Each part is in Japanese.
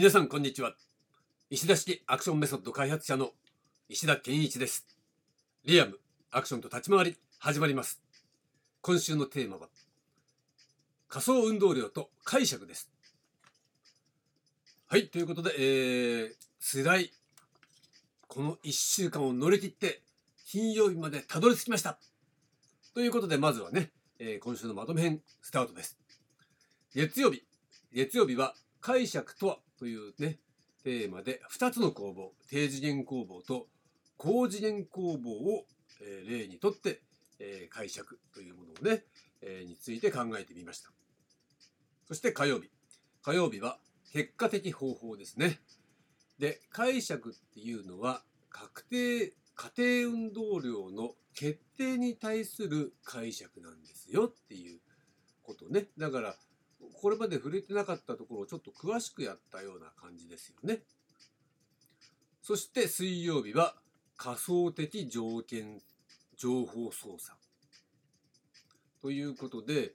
皆さんこんにちは。石田式アクションメソッド開発者の石田健一です。リアムアクションと立ち回り始まります。今週のテーマは仮想運動量と解釈です。はいということで、えー、辛いこの1週間を乗り切って金曜日までたどり着きました。ということでまずはね、えー、今週のまとめ編スタートです。月曜日月曜日は解釈とは？というね、テーマで2つの工房、低次元工房と高次元工房を、え、例にとって、えー、解釈というものをね、えー、について考えてみました。そして火曜日。火曜日は結果的方法ですね。で、解釈っていうのは確定、家庭運動量の決定に対する解釈なんですよっていうことね。だから、これまで触れてなかったところをちょっと詳しくやったような感じですよね。そして水曜日は仮想的条件情報操作ということで、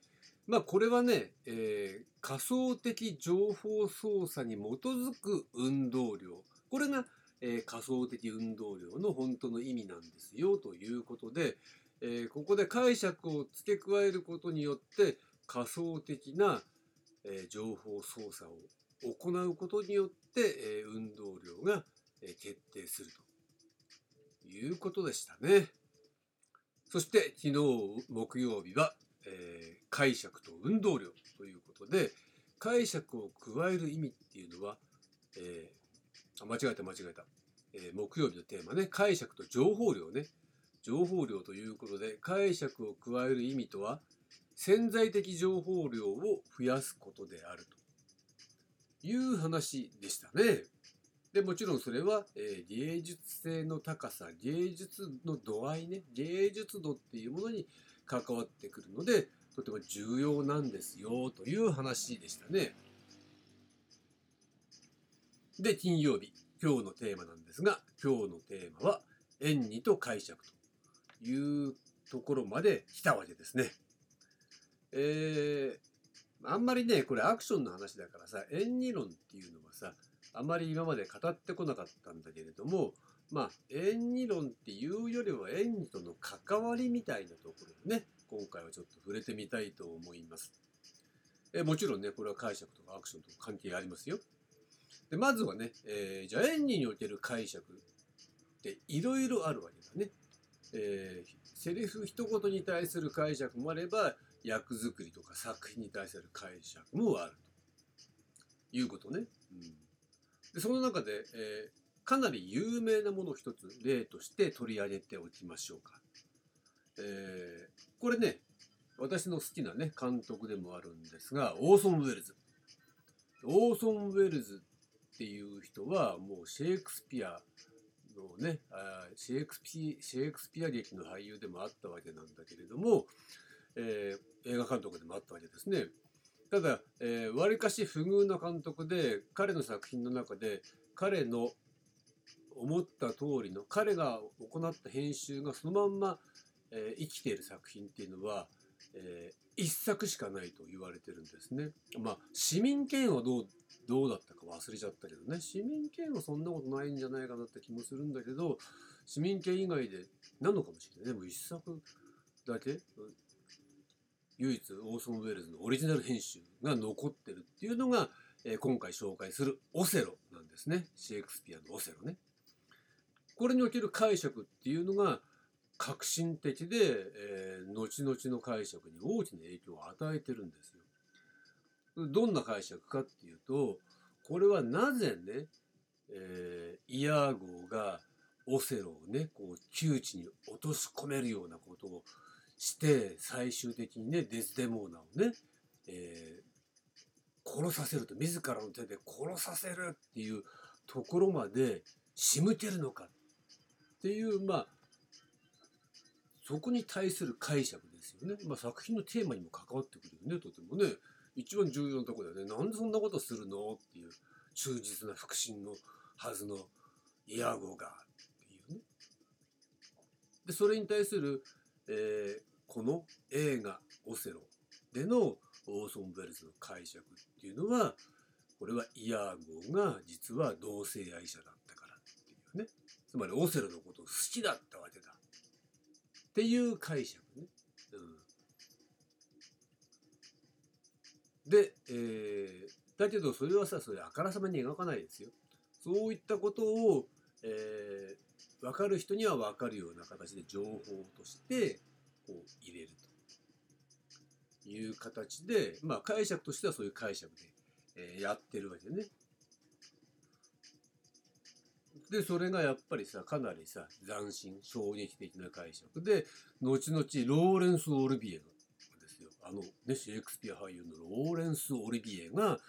まあこれはね、えー、仮想的情報操作に基づく運動量。これが、えー、仮想的運動量の本当の意味なんですよということで、えー、ここで解釈を付け加えることによって仮想的なえ情報操作を行うことによって、え運動量が、え決定するということでしたね。そして昨日木曜日は、えー、解釈と運動量ということで解釈を加える意味っていうのは、えー、あ間違えた間違えた、えー、木曜日のテーマね。解釈と情報量ね。情報量ということで解釈を加える意味とは潜在的情報量を増やすことであるという話でしたね。でもちろんそれは、えー、芸術性の高さ芸術の度合いね芸術度っていうものに関わってくるのでとても重要なんですよという話でしたね。で金曜日今日のテーマなんですが今日のテーマは「縁にと解釈」というところまで来たわけですね。えー、あんまりね、これアクションの話だからさ、演技論っていうのはさ、あまり今まで語ってこなかったんだけれども、まあ、演技論っていうよりは演技との関わりみたいなところをね、今回はちょっと触れてみたいと思います。えもちろんね、これは解釈とかアクションと関係ありますよ。でまずはね、えー、じゃあ演技における解釈っていろいろあるわけだね。えー、セリフ一言に対する解釈もあれば、役作りとか作品に対する解釈もあるということね。うん、でその中で、えー、かなり有名なものを一つ例として取り上げておきましょうか。えー、これね私の好きなね監督でもあるんですがオーソン・ウェルズ。オーソン・ウェルズっていう人はもうシェイクスピアのねシェイクスピシェイクスピア劇の俳優でもあったわけなんだけれどもえー、映画監督でもあったわけですね。ただ、えー、割かし不遇な監督で彼の作品の中で彼の思った通りの彼が行った編集がそのまんま、えー、生きている作品っていうのは、えー、一作しかないと言われてるんですね。まあ市民権はどうどうだったか忘れちゃったけどね市民権はそんなことないんじゃないかなって気もするんだけど市民権以外でなのかもしれないでも一作だけ？唯一オーソン・ウェルズのオリジナル編集が残ってるっていうのが、えー、今回紹介するオセロなんですねシェイクスピアのオセロね。これにおける解釈っていうのが革新的で、えー、後々の解釈に大きな影響を与えてるんですよ。どんな解釈かっていうとこれはなぜね、えー、イヤー号がオセロをねこう窮地に落とし込めるようなことをして最終的にねデスデモーナをね、えー、殺させると。自らの手で殺させるっていうところまで仕向けるのかっていうまあそこに対する解釈ですよね、まあ、作品のテーマにも関わってくるよねとてもね。一番重要なとこだよね。なんでそんなことするのっていう忠実な腹心のはずのイヤゴがっていうね。でそれに対する、えー、この映画「オセロ」でのオーソン・ウェルズの解釈っていうのはこれはイヤーゴが実は同性愛者だったからっていうねつまりオセロのことを好きだったわけだっていう解釈ね。うん、で、えー、だけどそれはさそれあからさまに描かないですよ。そういったことを、えー、分かる人には分かるような形で情報としてこう入れるという形で、まあ、解釈としてはそういう解釈で、えー、やってるわけでね。でそれがやっぱりさかなりさ斬新衝撃的な解釈で後々ローレンス・オルビエがですよあの、ね、シェイクスピア俳優のローレンス・オリビエが、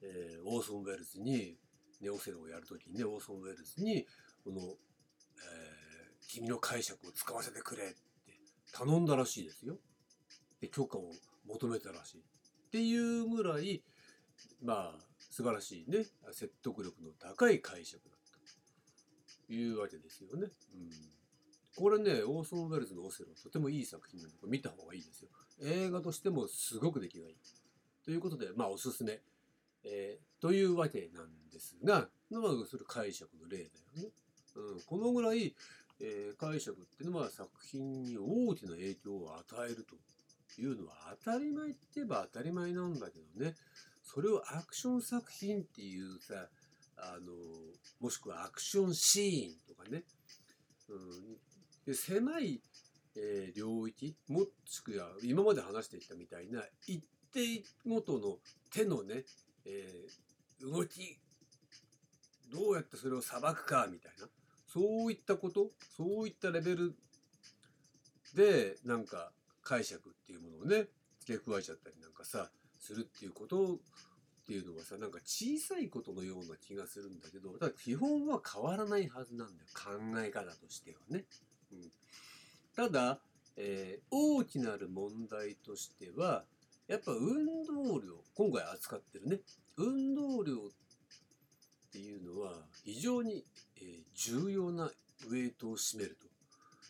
えー、オーソン・ウェルズにネオセロをやるときにねオーソン・ウェルズにこの、えー、君の解釈を使わせてくれっ頼んだらしいですよ。で許可を求めたらしい。っていうぐらいまあ素晴らしいね説得力の高い解釈だったというわけですよね。うんこれね、オーソン・ウェルズのオセロ、とてもいい作品なので、見た方がいいですよ。映画としてもすごく出来がいい。ということで、まあ、おすすめ。えー、というわけなんですが、まあ、それ解釈の例だよね。うん、このぐらい、えー、解釈っていうのは作品に大きな影響を与えるというのは当たり前って言えば当たり前なんだけどね、それをアクション作品っていうさ、あの、もしくはアクションシーンとかね、うん、で狭い、えー、領域もしくは今まで話してきたみたいな一定ごとの手のね、えー、動きどうやってそれを裁くかみたいな。そういったこと？そういったレベルでなんか解釈っていうものをね付け加えちゃったりなんかさするっていうことっていうのはさなんか小さいことのような気がするんだけどだから基本は変わらないはずなんだよ。考え方としてはね。うん、ただ、えー、大きなる問題としてはやっぱ運動量今回扱ってるね。運動量っていうのは非常に、重要なウェイトを占める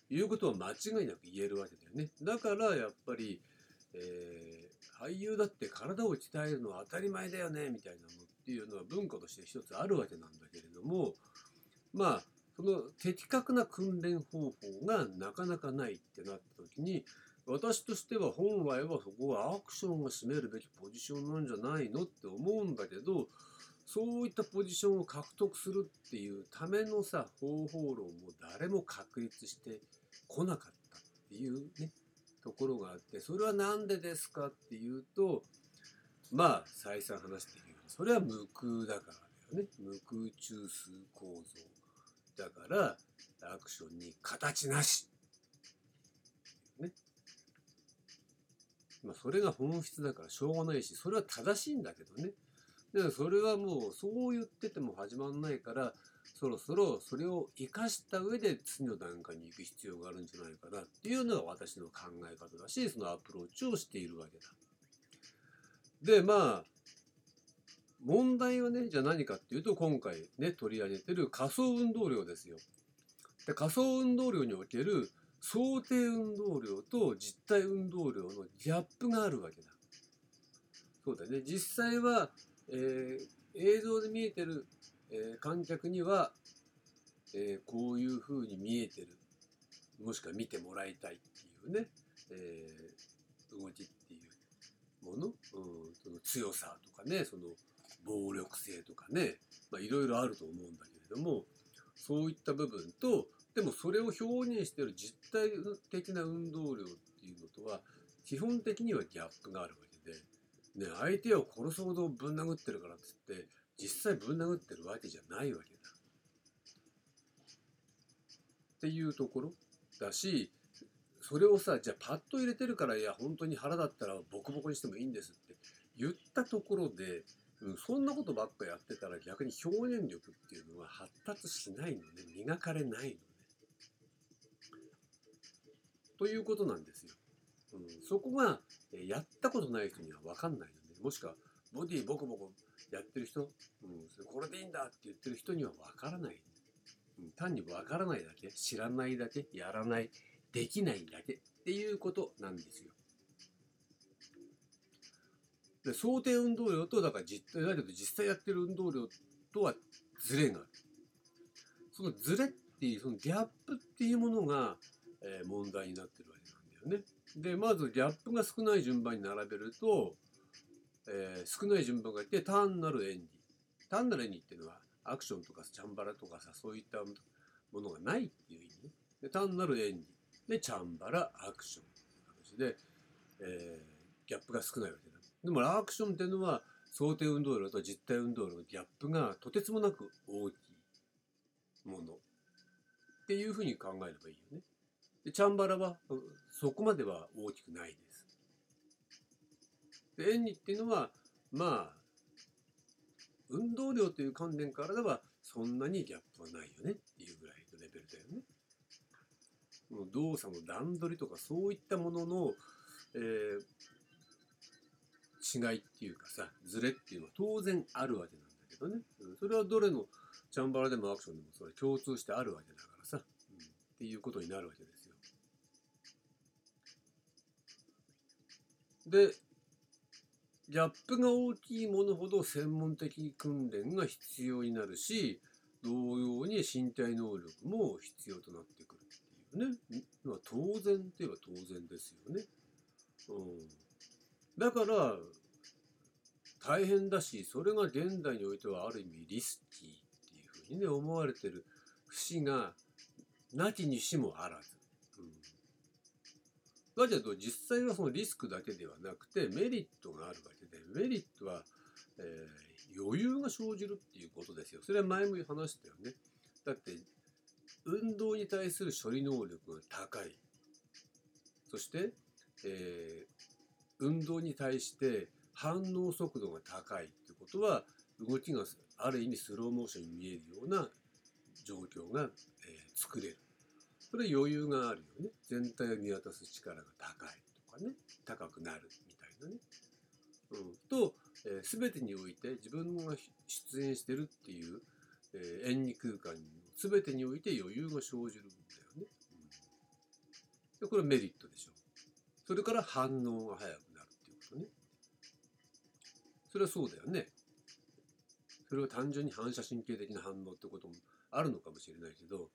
ということは間違いなく言えるわけだよね。だからやっぱり、えー、俳優だって体を鍛えるのは当たり前だよねみたいなのっていうのは文化として一つあるわけなんだけれどもまあその的確な訓練方法がなかなかないってなった時に私としては本来はそこはアクションが占めるべきポジションなんじゃないのって思うんだけどそういったポジションを獲得するっていうためのさ方法論も誰も確立してこなかったっていうねところがあってそれは何でですかっていうとまあ再三話しているようにそれは無空だからだよね。無空中枢構造だからアクションに形なしね。まあそれが本質だからしょうがないしそれは正しいんだけどね。でそれはもうそう言ってても始まんないからそろそろそれを生かした上で次の段階に行く必要があるんじゃないかなっていうのが私の考え方だしそのアプローチをしているわけだ。でまあ問題はねじゃあ何かっていうと今回ね取り上げてる仮想運動量ですよ。で仮想運動量における想定運動量と実体運動量のギャップがあるわけだ。そうだね実際はえー、映像で見えてる、えー、観客には、えー、こういう風に見えてる。もしくは見てもらいたいっていうね、え動きっていうもの、うん、その強さとかね。その暴力性とかね。いろいろあると思うんだけれども。そういった部分とでもそれを表現してる実体的な運動量っていうのとは基本的にはギャップがあるわね、相手を殺すほどぶん殴ってるからっつって実際ぶん殴ってるわけじゃないわけだ。っていうところだしそれをさじゃあパッと入れてるからいや本当に腹だったらボコボコにしてもいいんですって言ったところで、うん、そんなことばっかやってたら逆に表現力っていうのは発達しないのね磨かれないのね。ということなんですよ。そこがやったことない人には分かんないのでもしくはボディボコボコやってる人、うん、これでいいんだって言ってる人には分からない、うん、単に分からないだけ知らないだけやらないできないだけっていうことなんですよ。で想定運動量とだから実だけど実際やってる運動量とはズレがある。そのズレっていうそのギャップっていうものが、え問題になってるわけなんだよね。でまずギャップが少ない順番に並べると、えー少ない順番がいて単なる演技。単なる演技っていうのはアクションとかチャンバラとかさそういったものがないっていう意味。で単なる演技。でチャンバラアクションっていう形で、えーギャップが少ないわけだ。でもアクションっていうのは想定運動量と実体運動量のギャップがとてつもなく大きいものっていうふうに考えればいいよね。でチャンバラはそこまでは大きくないです。で演技っていうのはまあ運動量という観点からではそんなにギャップはないよねっていうぐらいのレベルだよね。この動作の段取りとかそういったものの、えー違いっていうかさズレっていうのは当然あるわけなんだけどね、うんそれはどれのチャンバラでもアクションでもそれ共通してあるわけだからさ、うんっていうことになるわけですでギャップが大きいものほど専門的訓練が必要になるし同様に身体能力も必要となってくるっていうね、まあ、当然って言えば当然ですよね。うん、だから大変だしそれが現代においてはある意味リスキーっていうふうにね思われてる節がなきにしもあらず。うんだけど実際はそのリスクだけではなくてメリットがあるわけでメリットは、えー余裕が生じるっていうことですよ。それは前も話したよね。だって運動に対する処理能力が高い。そして、えー運動に対して反応速度が高いってことは動きがある意味スローモーションに見えるような状況が、えー作れる。それは余裕があるよね。全体を見渡す力が高いとかね。高くなるみたいなね。うん、と、えー、全てにおいて自分が出演してるっていう、えー演技空間に全てにおいて余裕が生じるんだよね。うん、でこれはメリットでしょう。それから反応が速くなるっていうことね。それはそうだよね。それは単純に反射神経的な反応ってこともあるのかもしれないけど、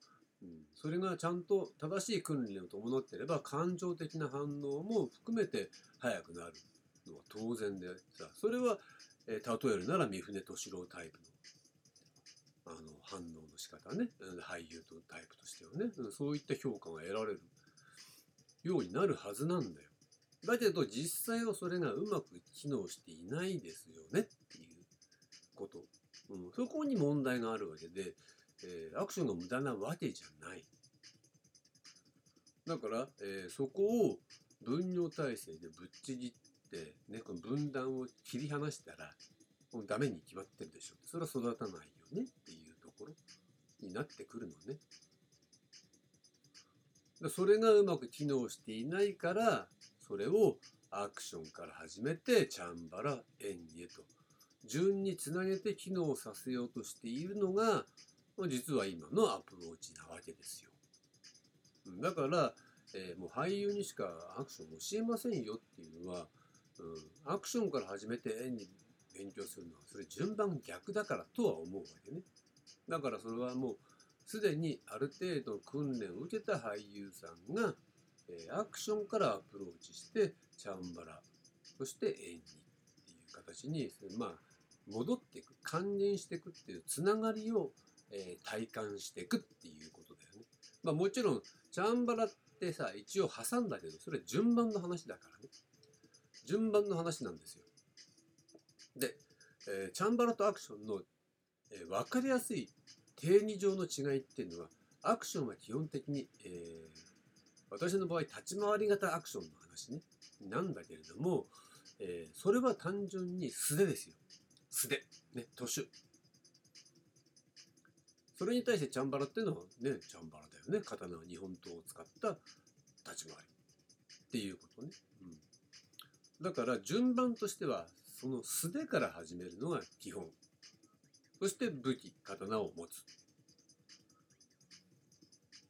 それがちゃんと正しい訓練を伴っていれば感情的な反応も含めて速くなるのは当然でさそれは、えー例えるなら三船敏郎タイプのあの反応の仕方ね俳優とタイプとしてはねそういった評価が得られるようになるはずなんだよ。だけど実際はそれがうまく機能していないですよねっていうこと。うん、そこに問題があるわけで、えーアクションが無駄なわけじゃない。だから、えーそこを分業体制でぶっちぎって、ね、この分断を切り離したら、もうダメに決まってるでしょ。それは育たないよねっていうところになってくるのね。それがうまく機能していないから、それをアクションから始めて、チャンバラ、演技へと、順につなげて機能させようとしているのが、実は今のアプローチなわけですよ。だから、えーもう俳優にしかアクション教えませんよっていうのは、うん、アクションから始めて演技勉強するのはそれ順番逆だからとは思うわけね。だからそれはもうすでにある程度訓練を受けた俳優さんが、えーアクションからアプローチしてチャンバラそして演技っていう形にまあ戻っていく還元していくっていうつながりを、えー体感していくっていうことだよね。まあもちろんチャンバラってさ一応挟んだけどそれ順番の話だからね。順番の話なんですよ。で、えーチャンバラとアクションの、えー分かりやすい定義上の違いっていうのはアクションは基本的に、えー私の場合立ち回り型アクションの話ね。なんだけれども、えーそれは単純に素手ですよ。素手。ね徒手それに対してチャンバラっていうのはねチャンバラだよね。刀は日本刀を使った立ち回りっていうことね、うん、だから順番としてはその素手から始めるのが基本。そして武器刀を持つ。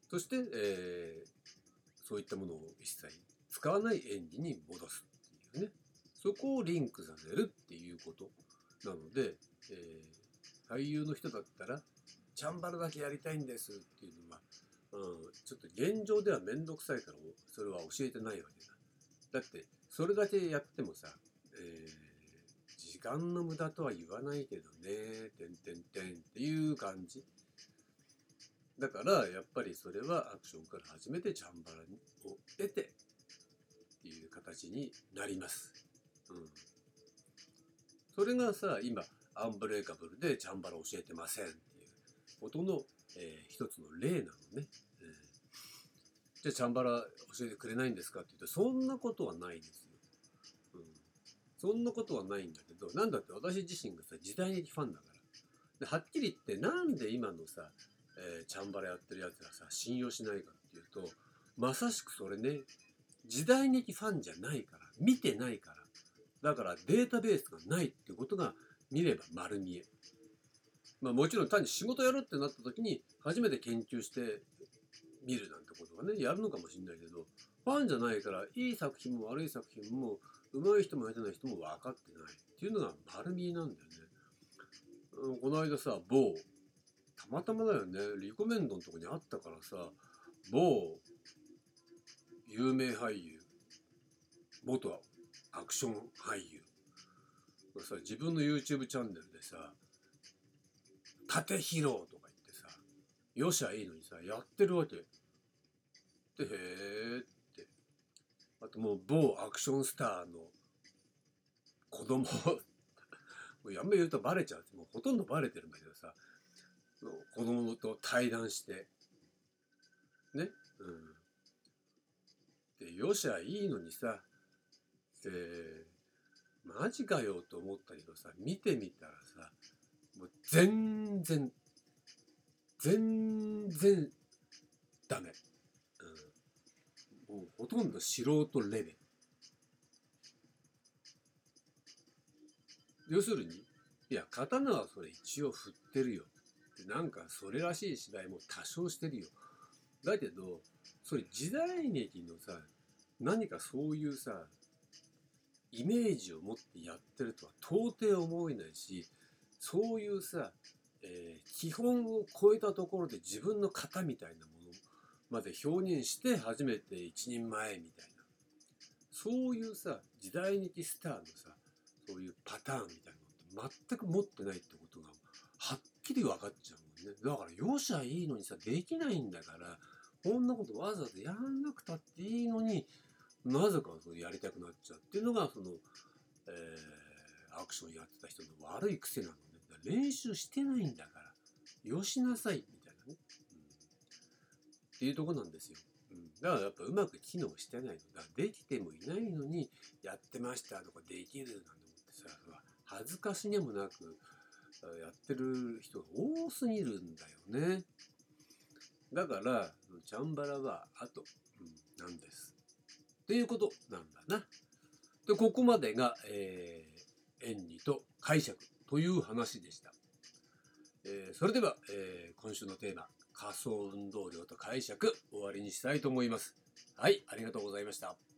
そして、えーそういったものを一切使わない演技に戻すっていうね。そこをリンクさせるっていうことなので、えー、俳優の人だったらチャンバラだけやりたいんですっていうのは、うん、ちょっと現状では面倒くさいからそれは教えてないわけだ。だってそれだけやってもさ、えー、時間の無駄とは言わないけどね、てんてんてんっていう感じ。だからやっぱりそれはアクションから始めてチャンバラを得てっていう形になります。うん。それがさ、今、アンブレイカブルでチャンバラ教えてませんっていうことの、えー、一つの例なのね。えー、じゃあチャンバラ教えてくれないんですかって言うと、そんなことはないですよ。うん。そんなことはないんだけど、なんだって私自身がさ、時代劇ファンだから。ではっきり言って、なんで今のさ、えー、チャンバラやってるやつがさ、信用しないかっていうと、まさしくそれね、時代劇ファンじゃないから、見てないから。だからデータベースがないってことが見れば丸見え。まあもちろん単に仕事やるってなった時に初めて研究して見るなんてことがね、やるのかもしれないけど、ファンじゃないから、いい作品も悪い作品も、上手い人も下手な人も分かってないっていうのが丸見えなんだよね。この間さ、某たまたまだよねリコメンドのとこにあったからさ某有名俳優元アクション俳優がさ自分の YouTube チャンネルでさ「縦披露」とか言ってさよしゃいいのにさやってるわけ。でへえってあともう某アクションスターの子供 もうやめ言うとバレちゃうもうほとんどバレてるんだけどさ子供と対談して、ね？うん。で、よしゃいいのにさ、で、マジかよと思ったけどさ、見てみたらさ、もう全然、全然ダメ。うん。もうほとんど素人レベル。要するに、いや、刀はそれ一応振ってるよ。なんかそれらしい芝居も多少してるよ。だけど、それ時代劇のさ、何かそういうさ、イメージを持ってやってるとは到底思えないし、そういうさ、えー、基本を超えたところで自分の型みたいなものまで表現して初めて一人前みたいな。そういうさ、時代劇スターのさ、そういうパターンみたいなのって全く持ってないってことがはっきり分かっちゃうもんね。だから、よしゃいいのにさ、できないんだから、こんなことわざわざやんなくたっていいのになぜかそやりたくなっちゃうっていうのが、その、えー、アクションやってた人の悪い癖なの。練習してないんだから、よしなさい、みたいなね。うん、っていうとこなんですよ。うん、だからやっぱうまく機能してないの。だできてもいないのに、やってましたとかできるなんて思ってさ、恥ずかしげもなく、やってる人が多すぎるんだよね。だから、チャンバラは後、うん、なんです。っていうことなんだな。で、ここまでが、えー、演技と解釈という話でした。えー、それでは、えー、今週のテーマ、仮想運動量と解釈、終わりにしたいと思います。はい、ありがとうございました。